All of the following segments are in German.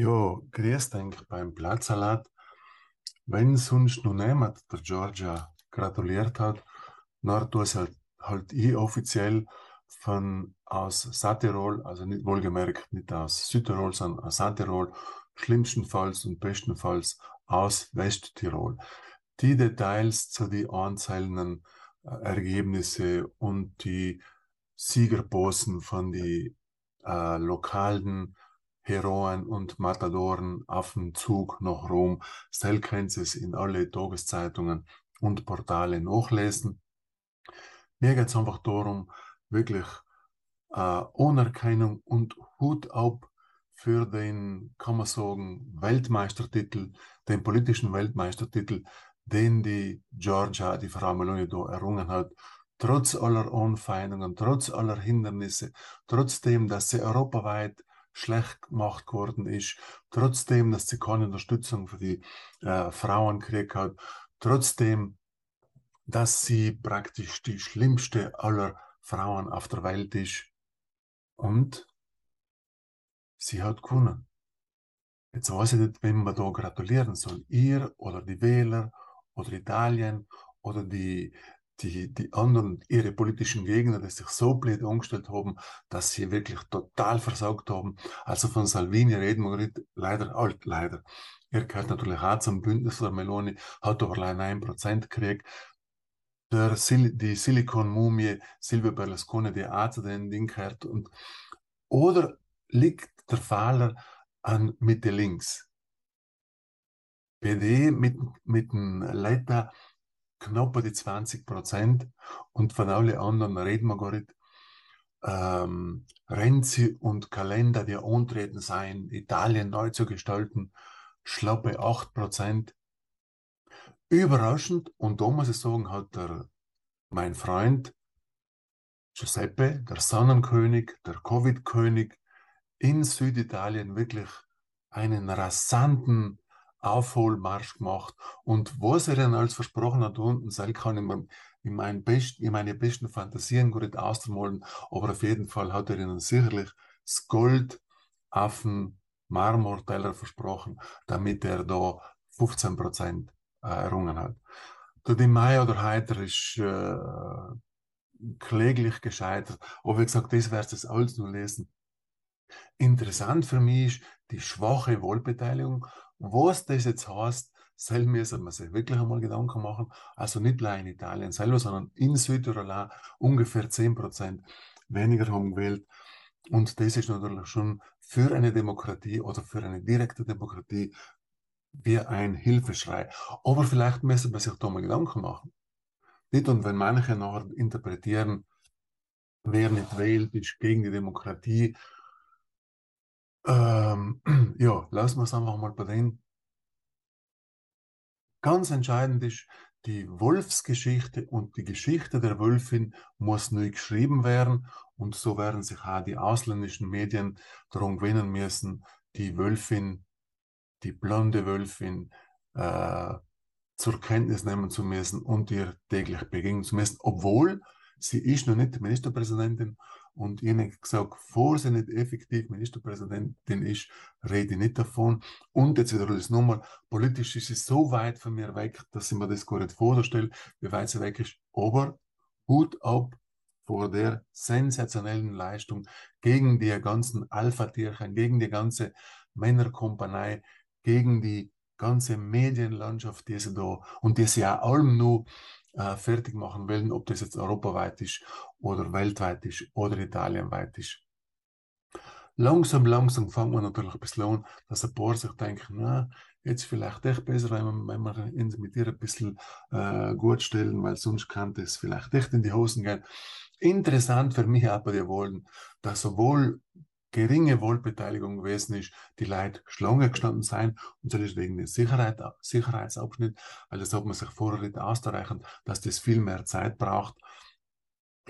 Ja, grüß dich beim Blattsalat. Wenn sonst noch niemand der Georgia gratuliert hat, dann tue es halt, halt ich offiziell von aus Satirol, also nicht wohlgemerkt nicht aus Südtirol, sondern aus Satirol, schlimmstenfalls und bestenfalls aus Westtirol. Die Details zu den einzelnen äh, Ergebnisse und die Siegerposen von den äh, lokalen Heroen und Matadoren auf dem Zug nach Rom. Stell könnt es in alle Tageszeitungen und Portale nachlesen. Mir geht es einfach darum, wirklich äh, Anerkennung und Hut ab für den, kann man sagen, Weltmeistertitel, den politischen Weltmeistertitel, den die Georgia, die Frau Meloni da errungen hat, trotz aller Anfeindungen, trotz aller Hindernisse, trotzdem, dass sie europaweit schlecht gemacht geworden ist, trotzdem, dass sie keine Unterstützung für die äh, Frauen gekriegt hat, trotzdem, dass sie praktisch die schlimmste aller Frauen auf der Welt ist. Und sie hat gewonnen. Jetzt weiß ich nicht, wem man da gratulieren soll. Ihr oder die Wähler oder Italien oder die, die, die anderen, ihre politischen Gegner, die sich so blöd angestellt haben, dass sie wirklich total versaugt haben. Also von Salvini reden wir leider alt, leider. Er gehört natürlich auch zum Bündnis der Meloni, hat aber allein ein Prozent gekriegt. Der Sil die Silikon-Mumie Silvio Berlusconi, die auch zu den Ding gehört. Und, oder liegt der Fehler an Mitte links? PD mit, mit dem Leiter knapp die 20 Prozent und von allen anderen reden wir gar nicht. Ähm, Renzi und Kalender, die antreten sein, Italien neu zu gestalten, schlappe 8 Prozent. Überraschend, und da muss ich sagen, hat der, mein Freund Giuseppe, der Sonnenkönig, der Covid-König, in Süditalien wirklich einen rasanten Aufholmarsch gemacht. Und was er dann als versprochen hat unten, sein kann ich mir in, mein best, in meine besten Fantasien gut ausmalen, aber auf jeden Fall hat er ihnen sicherlich das Gold auf dem Marmorteller versprochen, damit er da 15 Prozent äh, errungen hat. Der Di Mai oder Heiter ist äh, kläglich gescheitert. Aber wie gesagt, das wirst du alles nur lesen. Interessant für mich ist die schwache Wahlbeteiligung. Was das jetzt heißt, soll müssen man sich wirklich einmal Gedanken machen. Also nicht allein in Italien selber, sondern in Südtirol auch ungefähr 10% weniger haben gewählt. Und das ist natürlich schon für eine Demokratie oder für eine direkte Demokratie wie ein Hilfeschrei. Aber vielleicht müssen wir sich da mal Gedanken machen. Nicht? Und wenn manche nachher interpretieren, wer nicht wählt, ist gegen die Demokratie ähm, ja, lassen wir es einfach mal bei denen. Ganz entscheidend ist, die Wolfsgeschichte und die Geschichte der Wölfin muss neu geschrieben werden und so werden sich auch die ausländischen Medien darum gewinnen müssen, die Wölfin, die blonde Wölfin äh, zur Kenntnis nehmen zu müssen und ihr täglich begegnen zu müssen, obwohl sie ist noch nicht Ministerpräsidentin und ich habe gesagt, vor sie nicht effektiv Ministerpräsidentin ist, rede ich nicht davon. Und jetzt wieder das nochmal, politisch ist sie so weit von mir weg, dass ich mir das gar nicht vorstelle, wie weit sie weg ist. Aber Hut ab vor der sensationellen Leistung gegen die ganzen Alpha-Tierchen, gegen die ganze Männerkompanie, gegen die ganze Medienlandschaft, die sie da, und die sie auch allem nur äh, fertig machen wollen, ob das jetzt europaweit ist oder weltweit ist oder italienweit ist. Langsam, langsam fangen wir natürlich ein bisschen an, dass ein paar sich denken, na, jetzt vielleicht echt besser, wenn wir, uns mit ihr ein bisschen äh, gut stellen, weil sonst kann das vielleicht echt in die Hosen gehen. Interessant für mich aber die wollen, dass sowohl geringe Wohlbeteiligung gewesen ist, die Leute Schlange gestanden sein und das ist wegen dem Sicherheit, Sicherheitsabschnitt, weil das hat man sich vorher nicht ausreichend, dass das viel mehr Zeit braucht.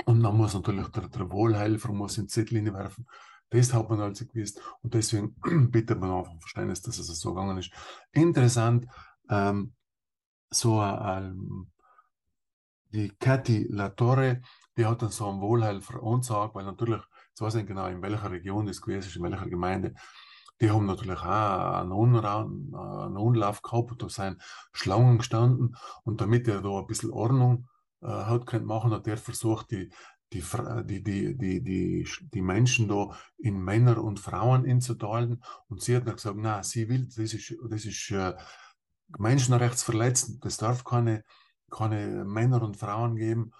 Und dann muss natürlich der, der Wohlhelfer muss in die Zeitlinie werfen. Das hat man also gewusst. Und deswegen bittet man einfach Verständnis, dass es so gegangen ist. Interessant, ähm, so ähm, die Cathy Latore, die hat dann so einen Wohlhelfer angesagt, weil natürlich, jetzt weiß ich nicht genau, in welcher Region das gewesen ist, in welcher Gemeinde, die haben natürlich auch einen, Unraum, einen Unlauf gehabt, da sind Schlangen gestanden. Und damit er da ein bisschen Ordnung äh, hat können machen, hat er versucht, die, die, die, die, die, die, die Menschen da in Männer und Frauen einzuteilen. Und sie hat dann gesagt, na, sie will, das ist, das ist äh, menschenrechtsverletzend, das darf keine, keine Männer und Frauen geben.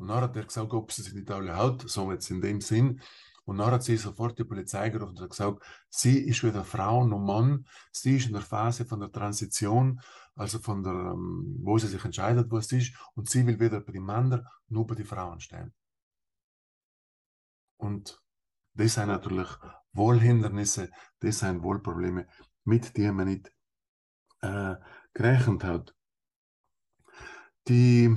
Und dann hat er gesagt, ob sie sich nicht alle hat, so jetzt in dem Sinn. Und dann hat sie sofort die Polizei gerufen und hat gesagt, sie ist weder Frau noch Mann, sie ist in der Phase von der Transition, also von der, ähm, wo sie sich entscheidet, was es ist, und sie will weder bei den Männern noch bei den Frauen stehen. Und das sind natürlich Wohlhindernisse, das sind Wohlprobleme, mit denen man nicht äh, gerechnet hat. Die,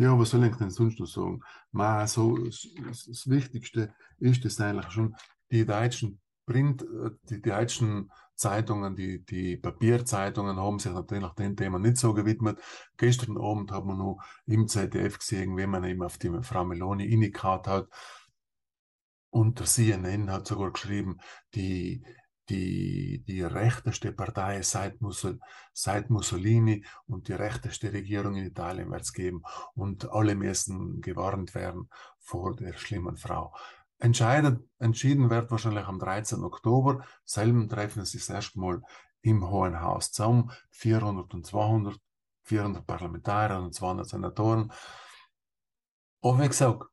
ja, was soll ich denn sonst noch sagen? Ma, so, das Wichtigste ist es eigentlich schon, die deutschen Print, äh, die, deutschen Zeitungen, die, die Papierzeitungen haben sich natürlich dem Thema nicht so gewidmet. Gestern Abend haben wir noch im ZDF gesehen, wie man eben auf die Frau Meloni inikaut hat. Und der CNN hat sogar geschrieben, die, die, die rechteste Partei seit, Mussol, seit Mussolini und die rechteste Regierung in Italien wird es geben. Und alle müssen gewarnt werden vor der schlimmen Frau. Entscheidet, entschieden wird wahrscheinlich am 13. Oktober. Selben treffen sie das erste im Hohen Haus zusammen. 400 und 200, 400 Parlamentarier und 200 Senatoren. Aber wie gesagt,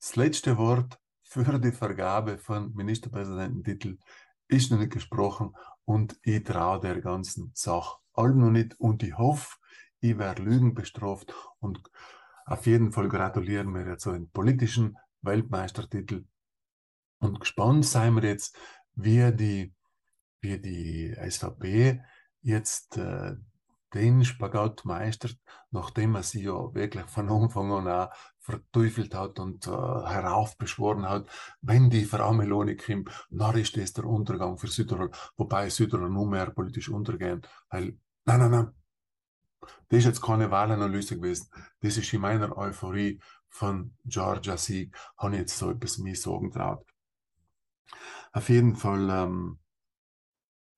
das letzte Wort für die Vergabe von Ministerpräsidententitel ist noch nicht gesprochen und ich traue der ganzen Sache allem noch nicht und ich hoffe, ich werde Lügen bestraft und auf jeden Fall gratulieren wir jetzt so einen politischen Weltmeistertitel. Und gespannt seien wir jetzt, wie die, wie die SVP jetzt äh, den Spagat meistert, nachdem er sie ja wirklich von Anfang an auch verteufelt hat und äh, heraufbeschworen hat, wenn die Frau Meloni kommt, dann ist das der Untergang für Südtirol, wobei Südtirol nur mehr politisch untergehen, weil, nein, nein, nein, das ist jetzt keine Wahlanalyse gewesen, das ist in meiner Euphorie von Georgia Sieg, habe ich jetzt so etwas mir sagen traut. Auf jeden Fall, ähm,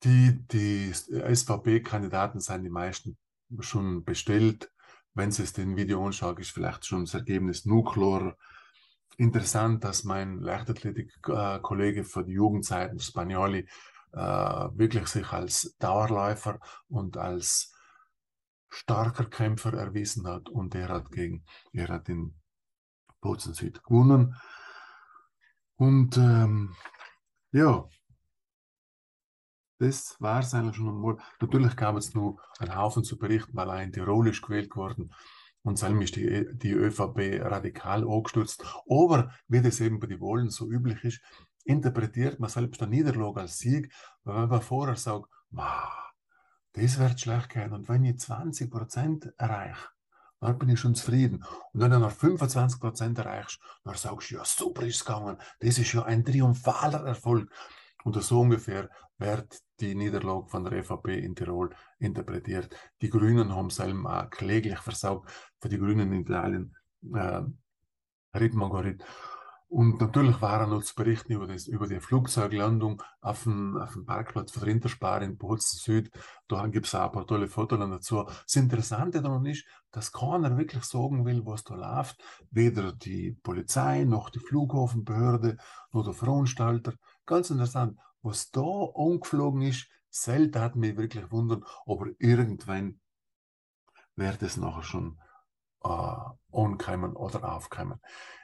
die, die SVP-Kandidaten sind die meisten schon bestellt. Wenn Sie es den Video anschauen, ist vielleicht schon das Ergebnis nuklear. Interessant, dass mein Leichtathletik-Kollege von den Jugendzeiten, Spagnoli, äh, wirklich sich als Dauerläufer und als starker Kämpfer erwiesen hat und er hat gegen, er hat in Bozen Süd gewonnen. Und ähm, ja, das war es eigentlich schon einmal. Natürlich gab es nur einen Haufen zu berichten, weil ein Tirol ist gewählt worden und Salm ist die, die ÖVP radikal angestürzt. Aber wie das eben bei den Wahlen so üblich ist, interpretiert man selbst den Niederlage als Sieg, weil wenn man vorher sagt, das wird schlecht gehen und wenn ich 20 Prozent erreiche, dann bin ich schon zufrieden. Und wenn du noch 25 Prozent erreichst, dann sagst du, ja, super ist es gegangen. Das ist ja ein triumphaler Erfolg. Und so ungefähr wird die Niederlage von der EVP in Tirol interpretiert. Die Grünen haben selber auch kläglich versaugt. Für die Grünen in Italien äh, redet man gar nicht. Und natürlich waren zu berichten über, das, über die Flugzeuglandung auf dem, auf dem Parkplatz von der Interspar in Bozen Süd. Da gibt es auch ein paar tolle Fotos dazu. Das Interessante daran ist, dass keiner wirklich sagen will, was da läuft. Weder die Polizei, noch die Flughafenbehörde, noch der Veranstalter. Ganz interessant was da angeflogen ist, selten hat mich wirklich wundern, aber irgendwann wird es nachher schon äh, ankommen oder aufkommen.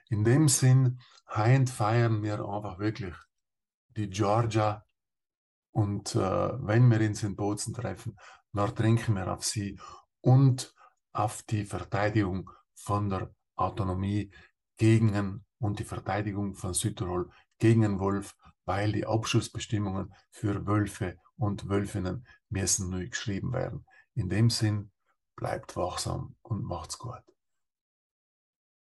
In dem Sinn, heint feiern wir einfach wirklich die Georgia und äh, wenn wir uns in Bozen treffen, dann trinken wir auf sie und auf die Verteidigung von der Autonomie gegen und die Verteidigung von Südtirol gegen den Wolf weil die Abschussbestimmungen für Wölfe und Wölfinnen müssen neu geschrieben werden. In dem Sinn, bleibt wachsam und macht's gut.